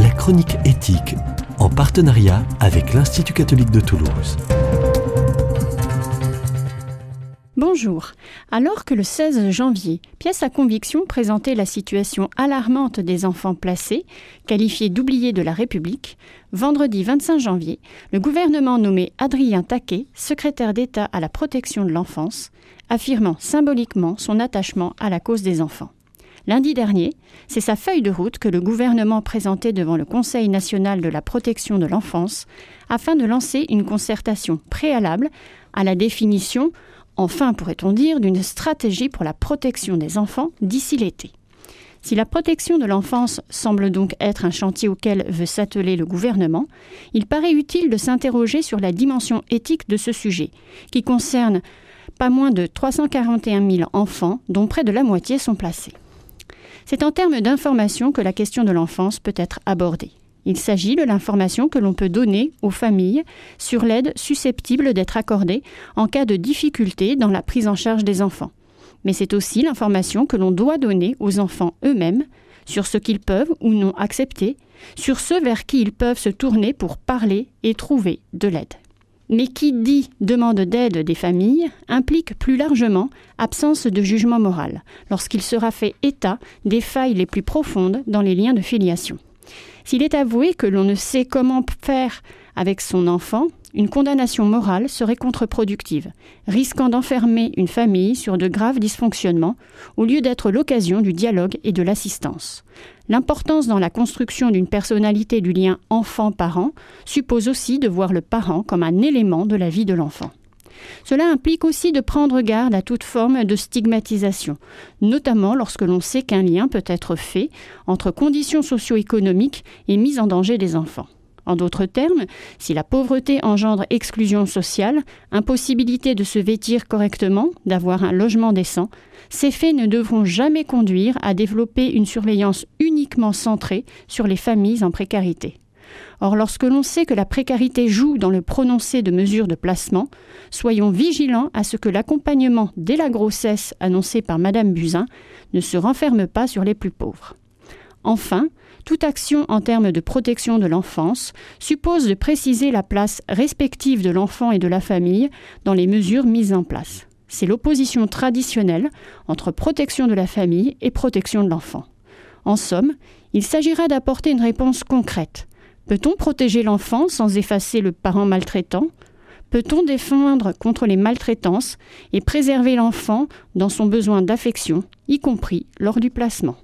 la chronique éthique, en partenariat avec l'Institut catholique de Toulouse. Bonjour. Alors que le 16 janvier, pièce à conviction présentait la situation alarmante des enfants placés, qualifiés d'oubliés de la République, vendredi 25 janvier, le gouvernement nommé Adrien Taquet, secrétaire d'État à la protection de l'enfance, affirmant symboliquement son attachement à la cause des enfants. Lundi dernier, c'est sa feuille de route que le gouvernement présentait devant le Conseil national de la protection de l'enfance afin de lancer une concertation préalable à la définition enfin pourrait-on dire, d'une stratégie pour la protection des enfants d'ici l'été. Si la protection de l'enfance semble donc être un chantier auquel veut s'atteler le gouvernement, il paraît utile de s'interroger sur la dimension éthique de ce sujet, qui concerne pas moins de 341 000 enfants, dont près de la moitié sont placés. C'est en termes d'information que la question de l'enfance peut être abordée. Il s'agit de l'information que l'on peut donner aux familles sur l'aide susceptible d'être accordée en cas de difficulté dans la prise en charge des enfants. Mais c'est aussi l'information que l'on doit donner aux enfants eux-mêmes sur ce qu'ils peuvent ou non accepter, sur ceux vers qui ils peuvent se tourner pour parler et trouver de l'aide. Mais qui dit demande d'aide des familles implique plus largement absence de jugement moral, lorsqu'il sera fait état des failles les plus profondes dans les liens de filiation. S'il est avoué que l'on ne sait comment faire avec son enfant, une condamnation morale serait contre-productive, risquant d'enfermer une famille sur de graves dysfonctionnements, au lieu d'être l'occasion du dialogue et de l'assistance. L'importance dans la construction d'une personnalité du lien enfant-parent suppose aussi de voir le parent comme un élément de la vie de l'enfant. Cela implique aussi de prendre garde à toute forme de stigmatisation, notamment lorsque l'on sait qu'un lien peut être fait entre conditions socio-économiques et mise en danger des enfants. En d'autres termes, si la pauvreté engendre exclusion sociale, impossibilité de se vêtir correctement, d'avoir un logement décent, ces faits ne devront jamais conduire à développer une surveillance uniquement centrée sur les familles en précarité. Or, lorsque l'on sait que la précarité joue dans le prononcé de mesures de placement, soyons vigilants à ce que l'accompagnement dès la grossesse annoncé par Madame Buzyn ne se renferme pas sur les plus pauvres. Enfin, toute action en termes de protection de l'enfance suppose de préciser la place respective de l'enfant et de la famille dans les mesures mises en place. C'est l'opposition traditionnelle entre protection de la famille et protection de l'enfant. En somme, il s'agira d'apporter une réponse concrète, Peut-on protéger l'enfant sans effacer le parent maltraitant? Peut-on défendre contre les maltraitances et préserver l'enfant dans son besoin d'affection, y compris lors du placement?